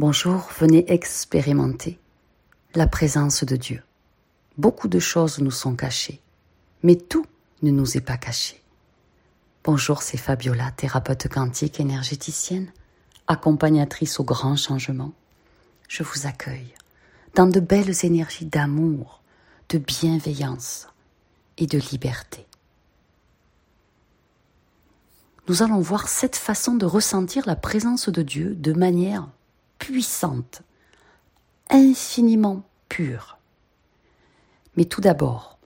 Bonjour, venez expérimenter la présence de Dieu. Beaucoup de choses nous sont cachées, mais tout ne nous est pas caché. Bonjour, c'est Fabiola, thérapeute quantique énergéticienne, accompagnatrice au grand changement. Je vous accueille dans de belles énergies d'amour, de bienveillance et de liberté. Nous allons voir cette façon de ressentir la présence de Dieu de manière puissante, infiniment pure. Mais tout d'abord,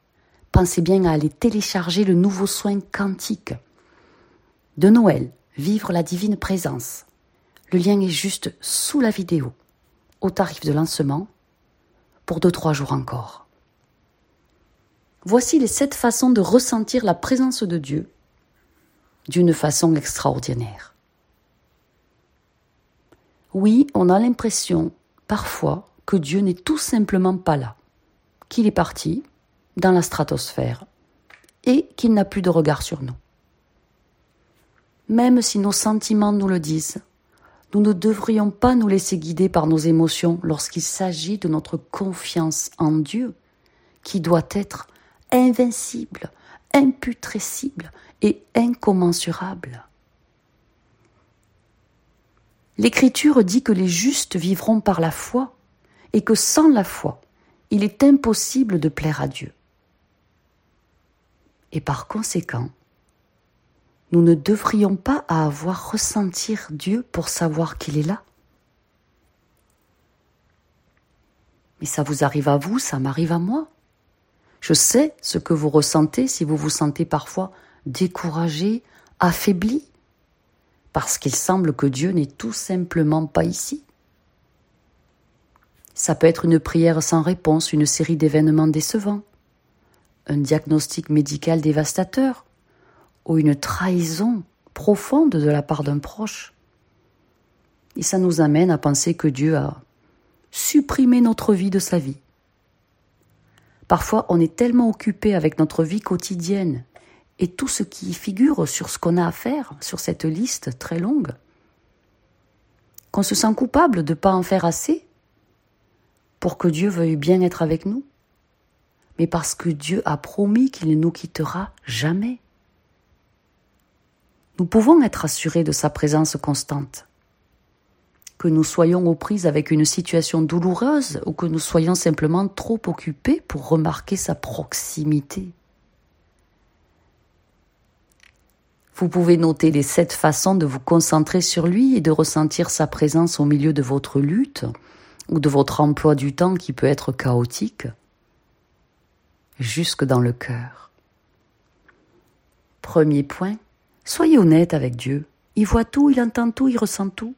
pensez bien à aller télécharger le nouveau soin quantique de Noël, Vivre la divine présence. Le lien est juste sous la vidéo, au tarif de lancement, pour deux trois jours encore. Voici les sept façons de ressentir la présence de Dieu d'une façon extraordinaire. Oui, on a l'impression, parfois, que Dieu n'est tout simplement pas là, qu'il est parti dans la stratosphère et qu'il n'a plus de regard sur nous. Même si nos sentiments nous le disent, nous ne devrions pas nous laisser guider par nos émotions lorsqu'il s'agit de notre confiance en Dieu, qui doit être invincible, imputrescible et incommensurable. L'Écriture dit que les justes vivront par la foi et que sans la foi, il est impossible de plaire à Dieu. Et par conséquent, nous ne devrions pas avoir ressentir Dieu pour savoir qu'il est là. Mais ça vous arrive à vous, ça m'arrive à moi. Je sais ce que vous ressentez si vous vous sentez parfois découragé, affaibli, parce qu'il semble que Dieu n'est tout simplement pas ici. Ça peut être une prière sans réponse, une série d'événements décevants, un diagnostic médical dévastateur, ou une trahison profonde de la part d'un proche. Et ça nous amène à penser que Dieu a supprimé notre vie de sa vie. Parfois, on est tellement occupé avec notre vie quotidienne et tout ce qui figure sur ce qu'on a à faire, sur cette liste très longue, qu'on se sent coupable de ne pas en faire assez pour que Dieu veuille bien être avec nous, mais parce que Dieu a promis qu'il ne nous quittera jamais. Nous pouvons être assurés de sa présence constante. Que nous soyons aux prises avec une situation douloureuse ou que nous soyons simplement trop occupés pour remarquer sa proximité. Vous pouvez noter les sept façons de vous concentrer sur lui et de ressentir sa présence au milieu de votre lutte ou de votre emploi du temps qui peut être chaotique, jusque dans le cœur. Premier point, soyez honnête avec Dieu. Il voit tout, il entend tout, il ressent tout.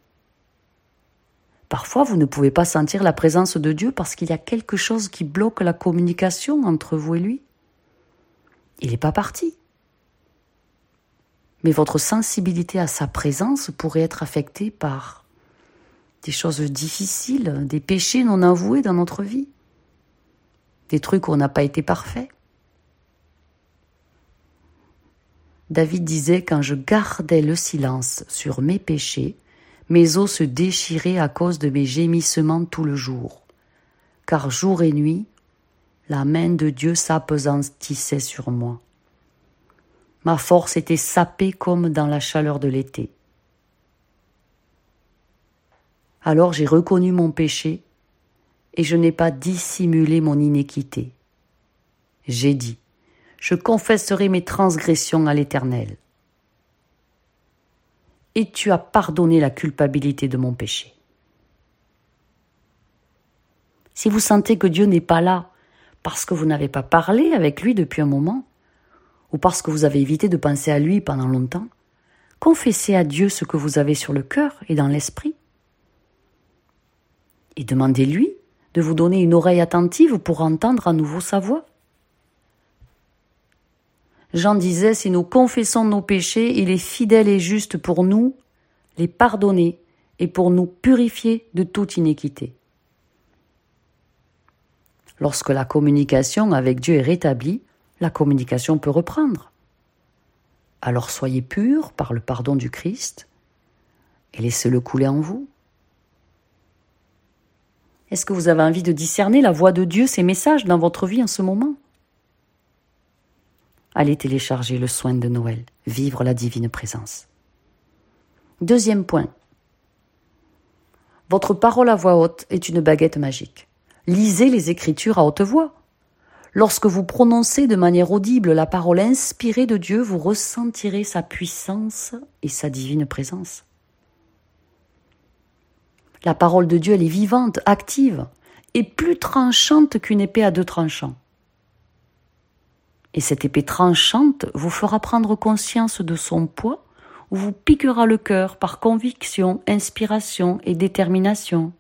Parfois, vous ne pouvez pas sentir la présence de Dieu parce qu'il y a quelque chose qui bloque la communication entre vous et lui. Il n'est pas parti mais votre sensibilité à sa présence pourrait être affectée par des choses difficiles, des péchés non avoués dans notre vie, des trucs où on n'a pas été parfait. David disait Quand je gardais le silence sur mes péchés, mes os se déchiraient à cause de mes gémissements tout le jour. Car jour et nuit, la main de Dieu s'apesantissait sur moi. Ma force était sapée comme dans la chaleur de l'été. Alors j'ai reconnu mon péché et je n'ai pas dissimulé mon iniquité. J'ai dit, je confesserai mes transgressions à l'Éternel. Et tu as pardonné la culpabilité de mon péché. Si vous sentez que Dieu n'est pas là parce que vous n'avez pas parlé avec lui depuis un moment, ou parce que vous avez évité de penser à lui pendant longtemps, confessez à Dieu ce que vous avez sur le cœur et dans l'esprit. Et demandez-lui de vous donner une oreille attentive pour entendre à nouveau sa voix. Jean disait, si nous confessons nos péchés, il est fidèle et juste pour nous les pardonner et pour nous purifier de toute iniquité. Lorsque la communication avec Dieu est rétablie, la communication peut reprendre. Alors soyez purs par le pardon du Christ et laissez-le couler en vous. Est-ce que vous avez envie de discerner la voix de Dieu, ses messages dans votre vie en ce moment? Allez télécharger le soin de Noël, vivre la divine présence. Deuxième point. Votre parole à voix haute est une baguette magique. Lisez les Écritures à haute voix. Lorsque vous prononcez de manière audible la parole inspirée de Dieu, vous ressentirez sa puissance et sa divine présence. La parole de Dieu, elle est vivante, active, et plus tranchante qu'une épée à deux tranchants. Et cette épée tranchante vous fera prendre conscience de son poids ou vous piquera le cœur par conviction, inspiration et détermination.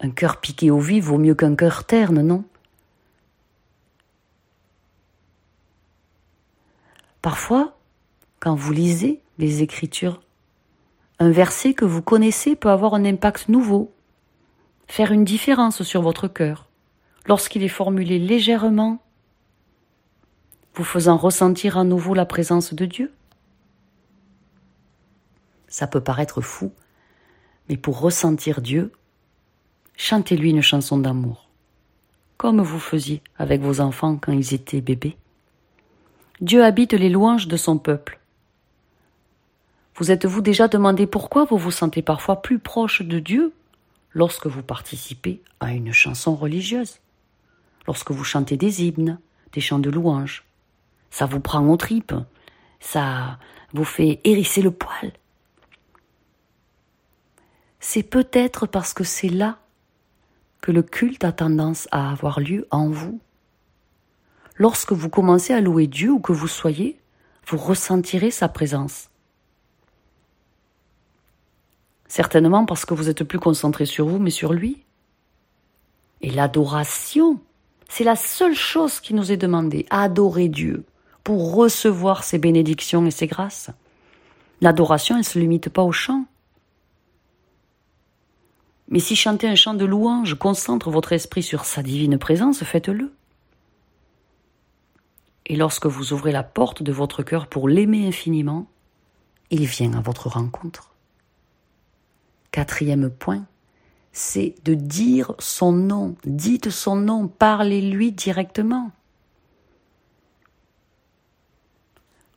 Un cœur piqué au vif vaut mieux qu'un cœur terne, non? Parfois, quand vous lisez les Écritures, un verset que vous connaissez peut avoir un impact nouveau, faire une différence sur votre cœur, lorsqu'il est formulé légèrement, vous faisant ressentir à nouveau la présence de Dieu. Ça peut paraître fou, mais pour ressentir Dieu, chantez-lui une chanson d'amour, comme vous faisiez avec vos enfants quand ils étaient bébés. Dieu habite les louanges de son peuple. Vous êtes-vous déjà demandé pourquoi vous vous sentez parfois plus proche de Dieu lorsque vous participez à une chanson religieuse, lorsque vous chantez des hymnes, des chants de louanges? Ça vous prend aux tripes, ça vous fait hérisser le poil. C'est peut-être parce que c'est là que le culte a tendance à avoir lieu en vous lorsque vous commencez à louer Dieu où que vous soyez, vous ressentirez sa présence. Certainement parce que vous êtes plus concentré sur vous, mais sur lui. Et l'adoration, c'est la seule chose qui nous est demandée, adorer Dieu, pour recevoir ses bénédictions et ses grâces. L'adoration, elle ne se limite pas au chant. Mais si chanter un chant de louange concentre votre esprit sur sa divine présence, faites-le. Et lorsque vous ouvrez la porte de votre cœur pour l'aimer infiniment, il vient à votre rencontre. Quatrième point, c'est de dire son nom. Dites son nom, parlez-lui directement.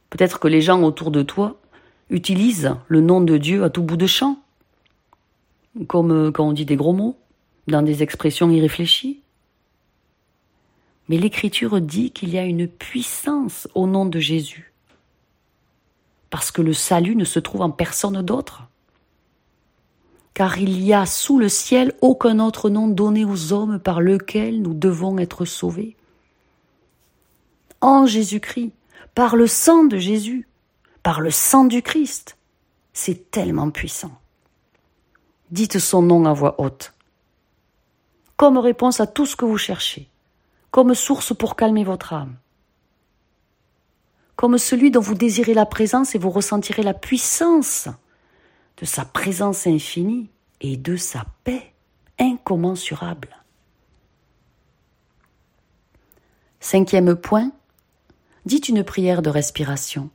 Peut-être que les gens autour de toi utilisent le nom de Dieu à tout bout de champ, comme quand on dit des gros mots, dans des expressions irréfléchies. Mais l'Écriture dit qu'il y a une puissance au nom de Jésus. Parce que le salut ne se trouve en personne d'autre. Car il n'y a sous le ciel aucun autre nom donné aux hommes par lequel nous devons être sauvés. En Jésus-Christ, par le sang de Jésus, par le sang du Christ. C'est tellement puissant. Dites son nom à voix haute, comme réponse à tout ce que vous cherchez comme source pour calmer votre âme, comme celui dont vous désirez la présence et vous ressentirez la puissance de sa présence infinie et de sa paix incommensurable. Cinquième point, dites une prière de respiration.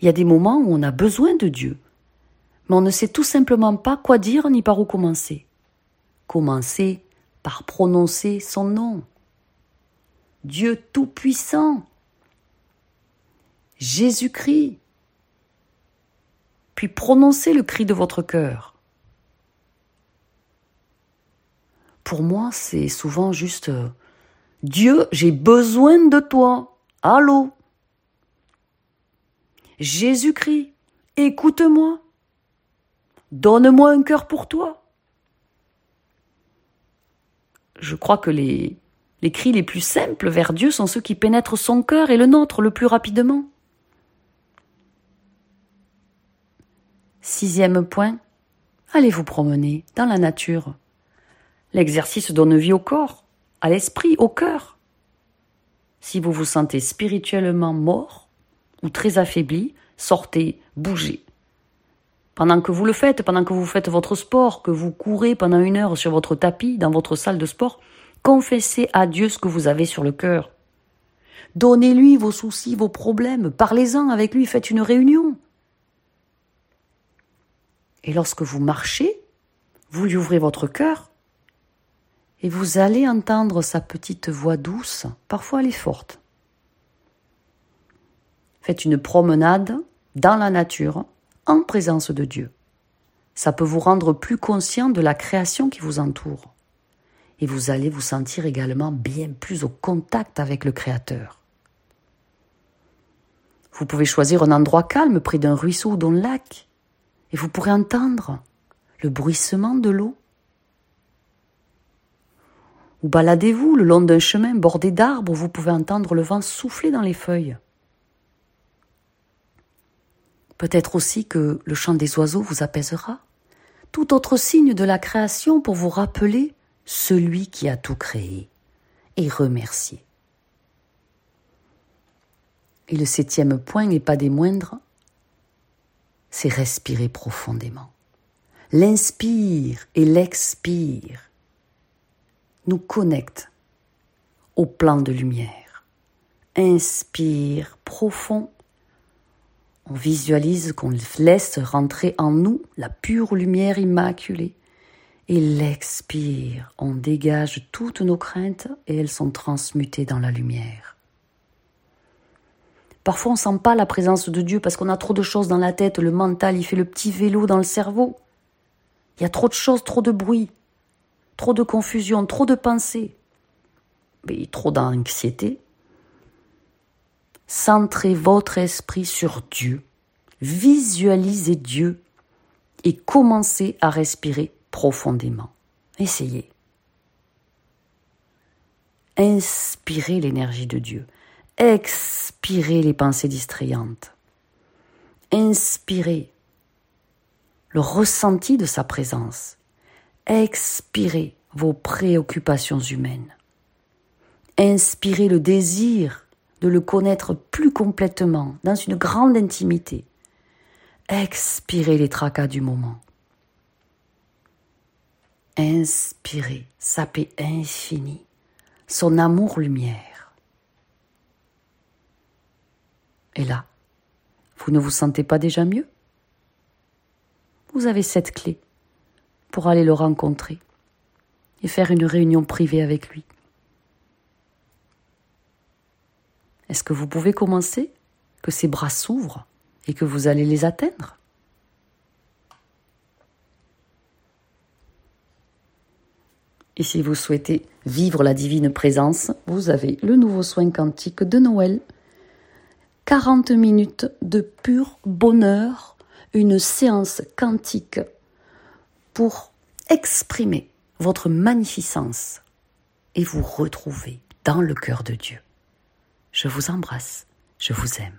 Il y a des moments où on a besoin de Dieu, mais on ne sait tout simplement pas quoi dire ni par où commencer. Commencez par prononcer son nom. Dieu Tout-Puissant, Jésus-Christ, puis prononcez le cri de votre cœur. Pour moi, c'est souvent juste euh, Dieu, j'ai besoin de toi. Allô? Jésus-Christ, écoute-moi. Donne-moi un cœur pour toi je crois que les, les cris les plus simples vers Dieu sont ceux qui pénètrent son cœur et le nôtre le plus rapidement. Sixième point, allez vous promener dans la nature. L'exercice donne vie au corps, à l'esprit, au cœur. Si vous vous sentez spirituellement mort ou très affaibli, sortez, bougez. Pendant que vous le faites, pendant que vous faites votre sport, que vous courez pendant une heure sur votre tapis dans votre salle de sport, confessez à Dieu ce que vous avez sur le cœur. Donnez-lui vos soucis, vos problèmes, parlez-en avec lui, faites une réunion. Et lorsque vous marchez, vous lui ouvrez votre cœur et vous allez entendre sa petite voix douce, parfois elle est forte. Faites une promenade dans la nature en présence de Dieu. Ça peut vous rendre plus conscient de la création qui vous entoure. Et vous allez vous sentir également bien plus au contact avec le Créateur. Vous pouvez choisir un endroit calme près d'un ruisseau ou d'un lac, et vous pourrez entendre le bruissement de l'eau. Ou baladez-vous le long d'un chemin bordé d'arbres où vous pouvez entendre le vent souffler dans les feuilles. Peut-être aussi que le chant des oiseaux vous apaisera. Tout autre signe de la création pour vous rappeler celui qui a tout créé et remercier. Et le septième point n'est pas des moindres, c'est respirer profondément. L'inspire et l'expire nous connectent au plan de lumière. Inspire profond on visualise qu'on laisse rentrer en nous la pure lumière immaculée. Et l'expire, on dégage toutes nos craintes et elles sont transmutées dans la lumière. Parfois on ne sent pas la présence de Dieu parce qu'on a trop de choses dans la tête, le mental il fait le petit vélo dans le cerveau. Il y a trop de choses, trop de bruit, trop de confusion, trop de pensées, mais trop d'anxiété. Centrez votre esprit sur Dieu, visualisez Dieu et commencez à respirer profondément. Essayez. Inspirez l'énergie de Dieu. Expirez les pensées distrayantes. Inspirez le ressenti de sa présence. Expirez vos préoccupations humaines. Inspirez le désir de le connaître plus complètement, dans une grande intimité. Expirez les tracas du moment. Inspirez sa paix infinie, son amour-lumière. Et là, vous ne vous sentez pas déjà mieux? Vous avez cette clé pour aller le rencontrer et faire une réunion privée avec lui. Est-ce que vous pouvez commencer? Que ses bras s'ouvrent et que vous allez les atteindre? Et si vous souhaitez vivre la divine présence, vous avez le nouveau soin quantique de Noël. 40 minutes de pur bonheur, une séance quantique pour exprimer votre magnificence et vous retrouver dans le cœur de Dieu. Je vous embrasse, je vous aime.